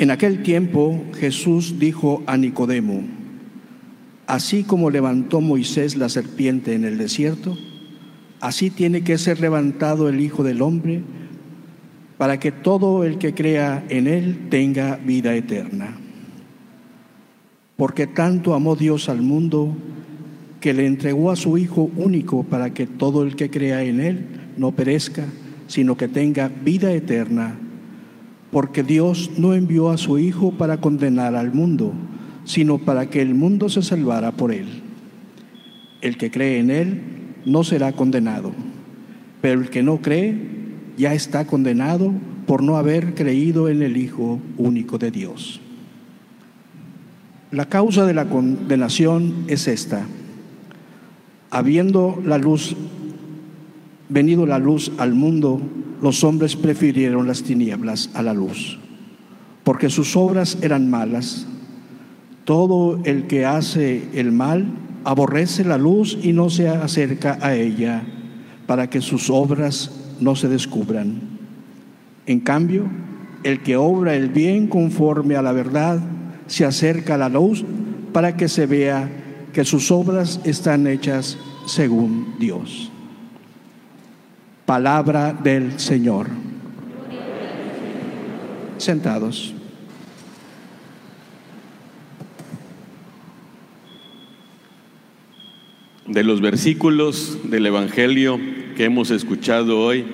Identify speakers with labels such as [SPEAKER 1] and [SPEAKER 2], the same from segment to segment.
[SPEAKER 1] En aquel tiempo Jesús dijo a Nicodemo, así como levantó Moisés la serpiente en el desierto, así tiene que ser levantado el Hijo del Hombre para que todo el que crea en Él tenga vida eterna. Porque tanto amó Dios al mundo que le entregó a su Hijo único para que todo el que crea en Él no perezca, sino que tenga vida eterna. Porque Dios no envió a su Hijo para condenar al mundo, sino para que el mundo se salvara por Él. El que cree en Él no será condenado, pero el que no cree ya está condenado por no haber creído en el Hijo único de Dios. La causa de la condenación es esta Habiendo la luz, venido la luz al mundo, los hombres prefirieron las tinieblas a la luz, porque sus obras eran malas. Todo el que hace el mal aborrece la luz y no se acerca a ella, para que sus obras no se descubran. En cambio, el que obra el bien conforme a la verdad se acerca a la luz para que se vea que sus obras están hechas según Dios. Palabra del Señor. Sentados.
[SPEAKER 2] De los versículos del Evangelio que hemos escuchado hoy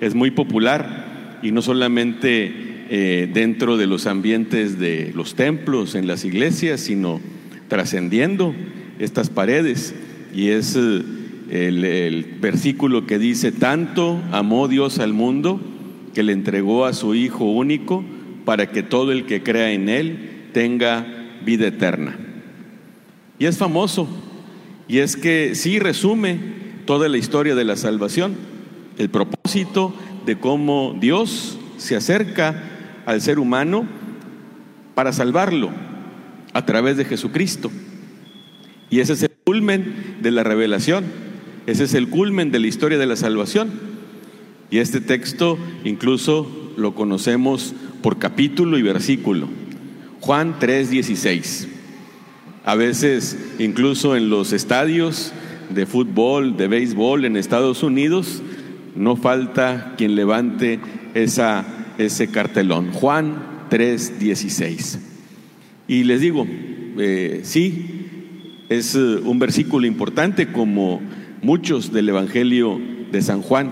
[SPEAKER 2] es muy popular y no solamente eh, dentro de los ambientes de los templos, en las iglesias, sino trascendiendo estas paredes. Y es eh, el, versículo que dice, tanto amó Dios al mundo que le entregó a su Hijo único para que todo el que crea en Él tenga vida eterna. Y es famoso, y es que sí resume toda la historia de la salvación, el propósito de cómo Dios se acerca al ser humano para salvarlo a través de Jesucristo. Y ese es el culmen de la revelación, ese es el culmen de la historia de la salvación. Y este texto incluso lo conocemos por capítulo y versículo. Juan 3:16. A veces incluso en los estadios de fútbol, de béisbol en Estados Unidos, no falta quien levante esa, ese cartelón. Juan 3:16. Y les digo, eh, sí, es eh, un versículo importante como muchos del Evangelio de San Juan,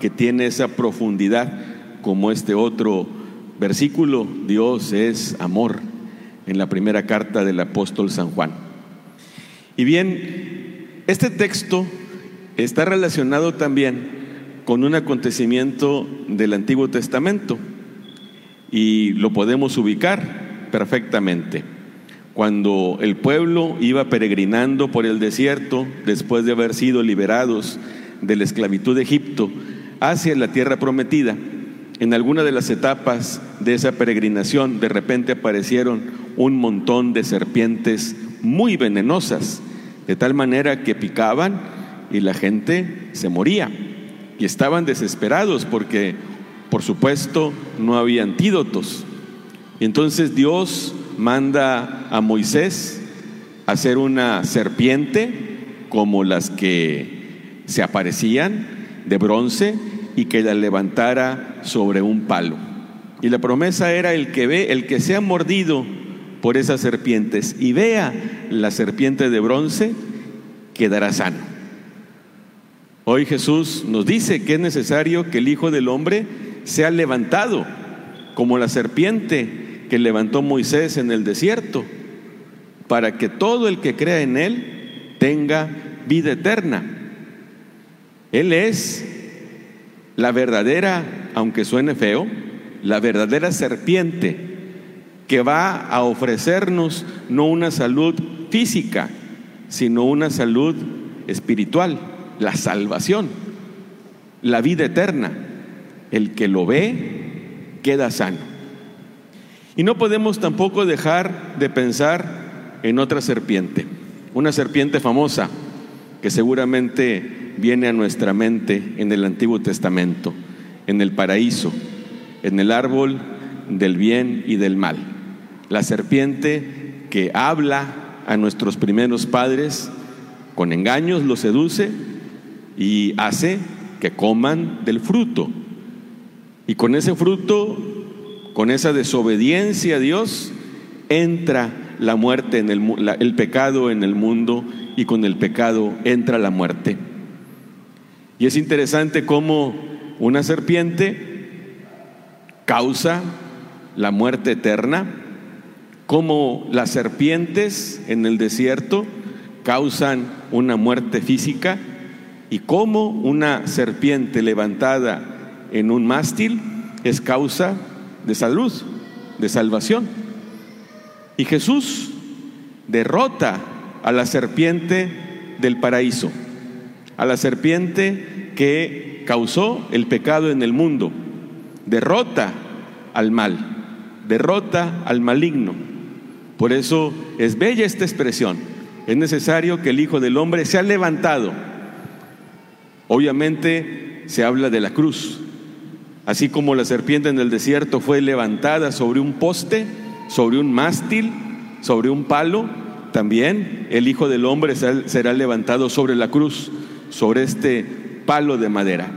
[SPEAKER 2] que tiene esa profundidad como este otro versículo, Dios es amor, en la primera carta del apóstol San Juan. Y bien, este texto está relacionado también con un acontecimiento del Antiguo Testamento y lo podemos ubicar perfectamente cuando el pueblo iba peregrinando por el desierto después de haber sido liberados de la esclavitud de Egipto hacia la tierra prometida, en alguna de las etapas de esa peregrinación de repente aparecieron un montón de serpientes muy venenosas, de tal manera que picaban y la gente se moría. Y estaban desesperados porque, por supuesto, no había antídotos. Entonces Dios manda a Moisés a hacer una serpiente como las que se aparecían de bronce y que la levantara sobre un palo. Y la promesa era el que ve, el que sea mordido por esas serpientes y vea la serpiente de bronce, quedará sano. Hoy Jesús nos dice que es necesario que el Hijo del Hombre sea levantado como la serpiente que levantó Moisés en el desierto, para que todo el que crea en Él tenga vida eterna. Él es la verdadera, aunque suene feo, la verdadera serpiente que va a ofrecernos no una salud física, sino una salud espiritual, la salvación, la vida eterna. El que lo ve queda sano. Y no podemos tampoco dejar de pensar en otra serpiente, una serpiente famosa que seguramente viene a nuestra mente en el Antiguo Testamento, en el paraíso, en el árbol del bien y del mal. La serpiente que habla a nuestros primeros padres, con engaños los seduce y hace que coman del fruto. Y con ese fruto, con esa desobediencia a Dios, entra la muerte en el, el pecado en el mundo y con el pecado entra la muerte. Y es interesante cómo una serpiente causa la muerte eterna, cómo las serpientes en el desierto causan una muerte física y cómo una serpiente levantada en un mástil es causa de salud, de salvación. Y Jesús derrota a la serpiente del paraíso a la serpiente que causó el pecado en el mundo, derrota al mal, derrota al maligno. Por eso es bella esta expresión. Es necesario que el Hijo del Hombre sea levantado. Obviamente se habla de la cruz. Así como la serpiente en el desierto fue levantada sobre un poste, sobre un mástil, sobre un palo, también el Hijo del Hombre será levantado sobre la cruz sobre este palo de madera.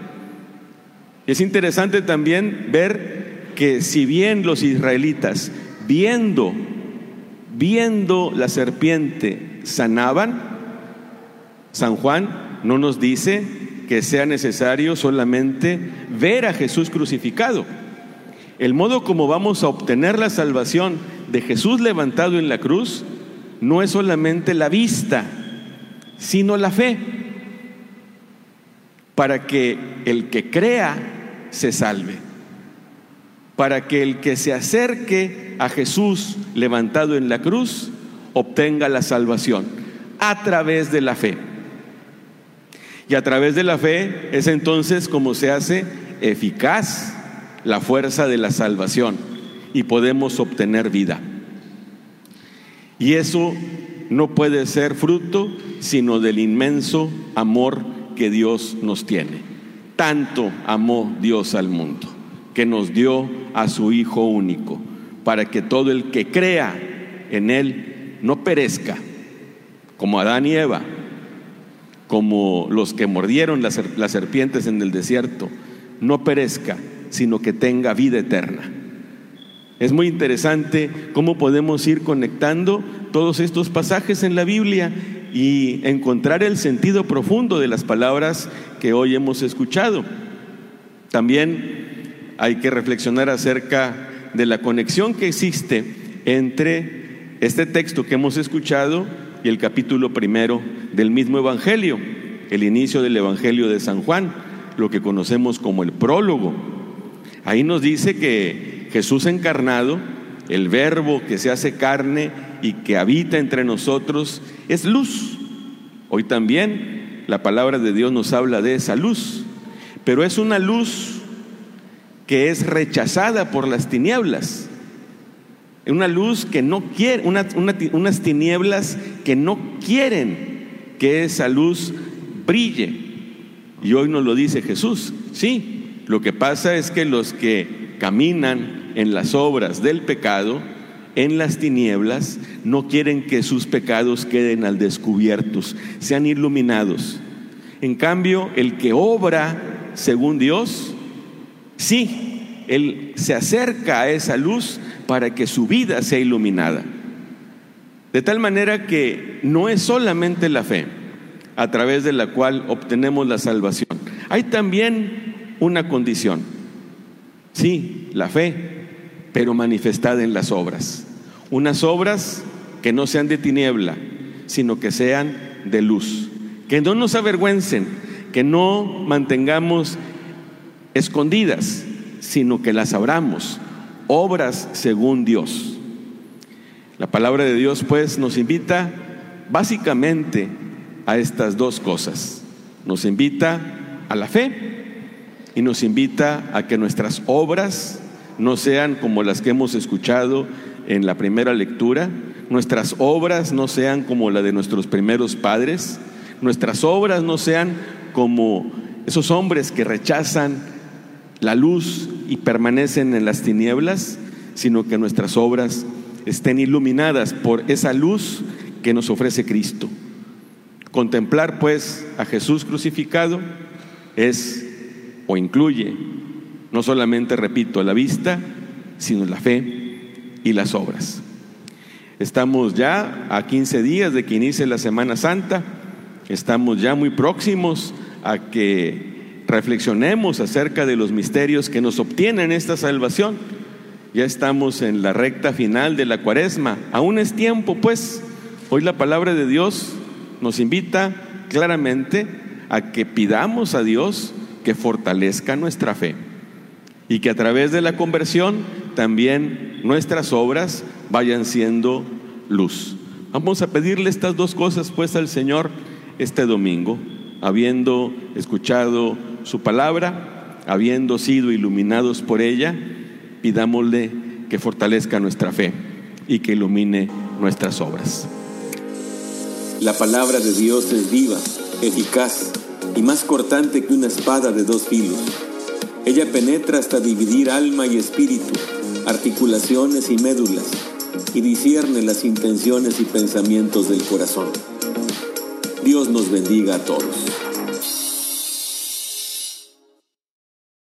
[SPEAKER 2] Es interesante también ver que si bien los israelitas, viendo, viendo la serpiente, sanaban, San Juan no nos dice que sea necesario solamente ver a Jesús crucificado. El modo como vamos a obtener la salvación de Jesús levantado en la cruz no es solamente la vista, sino la fe para que el que crea se salve, para que el que se acerque a Jesús levantado en la cruz obtenga la salvación a través de la fe. Y a través de la fe es entonces como se hace eficaz la fuerza de la salvación y podemos obtener vida. Y eso no puede ser fruto sino del inmenso amor que Dios nos tiene. Tanto amó Dios al mundo, que nos dio a su Hijo único, para que todo el que crea en Él no perezca, como Adán y Eva, como los que mordieron las, serpientes en el desierto, no perezca, sino que tenga vida eterna. Es muy interesante cómo podemos ir conectando todos estos pasajes en la Biblia y encontrar el sentido profundo de las palabras que hoy hemos escuchado. También hay que reflexionar acerca de la conexión que existe entre este texto que hemos escuchado y el capítulo primero del mismo Evangelio, el inicio del Evangelio de San Juan, lo que conocemos como el prólogo. Ahí nos dice que Jesús encarnado, el verbo que se hace carne y que habita entre nosotros, es luz. Hoy también la palabra de Dios nos habla de esa luz, pero es una luz que es rechazada por las tinieblas. Una luz que no quiere, unas tinieblas que no quieren que esa luz brille. Y hoy nos lo dice Jesús. Sí, lo que pasa es que los que caminan en las obras del pecado, en las tinieblas no quieren que sus pecados queden al descubiertos, sean iluminados. En cambio, el que obra según Dios, sí, él se acerca a esa luz para que su vida sea iluminada. De tal manera que no es solamente la fe a través de la cual obtenemos la salvación. Hay también una condición. Sí, la fe, pero manifestada en las obras unas obras que no sean de tiniebla, sino que sean de luz. Que no nos avergüencen, que no mantengamos escondidas, sino que las abramos, obras según Dios. La palabra de Dios pues nos invita básicamente a estas dos cosas. Nos invita a la fe y nos invita a que nuestras obras no sean como las que hemos escuchado en la primera lectura, nuestras obras no sean como la de nuestros primeros padres, nuestras obras no sean como esos hombres que rechazan la luz y permanecen en las tinieblas, sino que nuestras obras estén iluminadas por esa luz que nos ofrece Cristo. Contemplar pues a Jesús crucificado es o incluye no solamente, repito, la vista, sino la fe y las obras. Estamos ya a 15 días de que inicie la Semana Santa, estamos ya muy próximos a que reflexionemos acerca de los misterios que nos obtienen esta salvación. Ya estamos en la recta final de la cuaresma, aún es tiempo pues, hoy la palabra de Dios nos invita claramente a que pidamos a Dios que fortalezca nuestra fe y que a través de la conversión también nuestras obras vayan siendo luz. Vamos a pedirle estas dos cosas pues al Señor este domingo, habiendo escuchado su palabra, habiendo sido iluminados por ella, pidámosle que fortalezca nuestra fe y que ilumine nuestras obras.
[SPEAKER 3] La palabra de Dios es viva, eficaz y más cortante que una espada de dos filos. Ella penetra hasta dividir alma y espíritu, articulaciones y médulas, y discierne las intenciones y pensamientos del corazón. Dios nos bendiga a todos.